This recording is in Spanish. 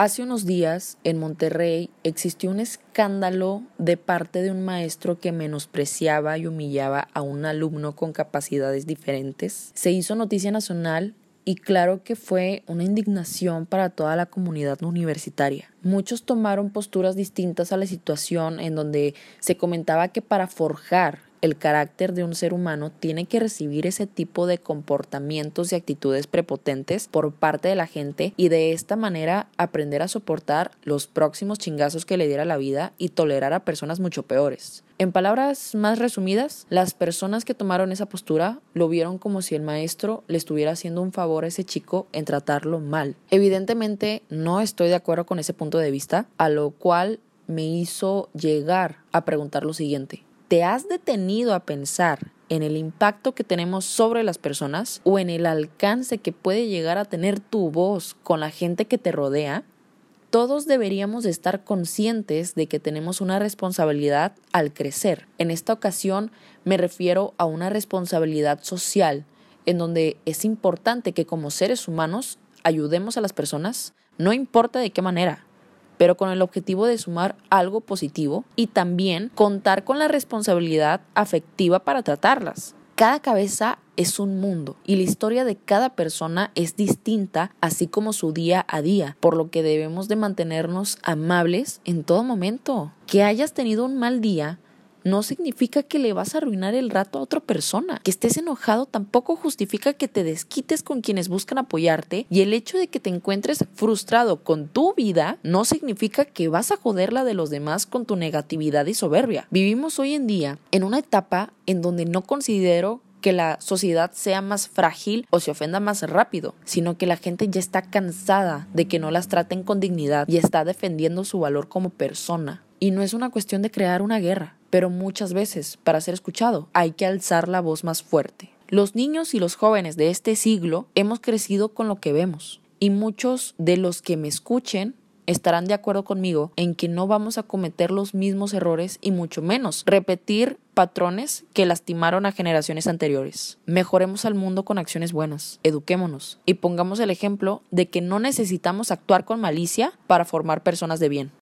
Hace unos días en Monterrey existió un escándalo de parte de un maestro que menospreciaba y humillaba a un alumno con capacidades diferentes. Se hizo noticia nacional y claro que fue una indignación para toda la comunidad universitaria. Muchos tomaron posturas distintas a la situación en donde se comentaba que para forjar el carácter de un ser humano tiene que recibir ese tipo de comportamientos y actitudes prepotentes por parte de la gente y de esta manera aprender a soportar los próximos chingazos que le diera la vida y tolerar a personas mucho peores. En palabras más resumidas, las personas que tomaron esa postura lo vieron como si el maestro le estuviera haciendo un favor a ese chico en tratarlo mal. Evidentemente no estoy de acuerdo con ese punto de vista, a lo cual me hizo llegar a preguntar lo siguiente. ¿Te has detenido a pensar en el impacto que tenemos sobre las personas o en el alcance que puede llegar a tener tu voz con la gente que te rodea? Todos deberíamos estar conscientes de que tenemos una responsabilidad al crecer. En esta ocasión me refiero a una responsabilidad social, en donde es importante que como seres humanos ayudemos a las personas, no importa de qué manera, pero con el objetivo de sumar algo positivo y también contar con la responsabilidad afectiva para tratarlas. Cada cabeza es un mundo y la historia de cada persona es distinta, así como su día a día, por lo que debemos de mantenernos amables en todo momento. Que hayas tenido un mal día no significa que le vas a arruinar el rato a otra persona. Que estés enojado tampoco justifica que te desquites con quienes buscan apoyarte y el hecho de que te encuentres frustrado con tu vida no significa que vas a joderla de los demás con tu negatividad y soberbia. Vivimos hoy en día en una etapa en donde no considero que la sociedad sea más frágil o se ofenda más rápido, sino que la gente ya está cansada de que no las traten con dignidad y está defendiendo su valor como persona. Y no es una cuestión de crear una guerra, pero muchas veces, para ser escuchado, hay que alzar la voz más fuerte. Los niños y los jóvenes de este siglo hemos crecido con lo que vemos, y muchos de los que me escuchen estarán de acuerdo conmigo en que no vamos a cometer los mismos errores y mucho menos repetir patrones que lastimaron a generaciones anteriores. Mejoremos al mundo con acciones buenas, eduquémonos y pongamos el ejemplo de que no necesitamos actuar con malicia para formar personas de bien.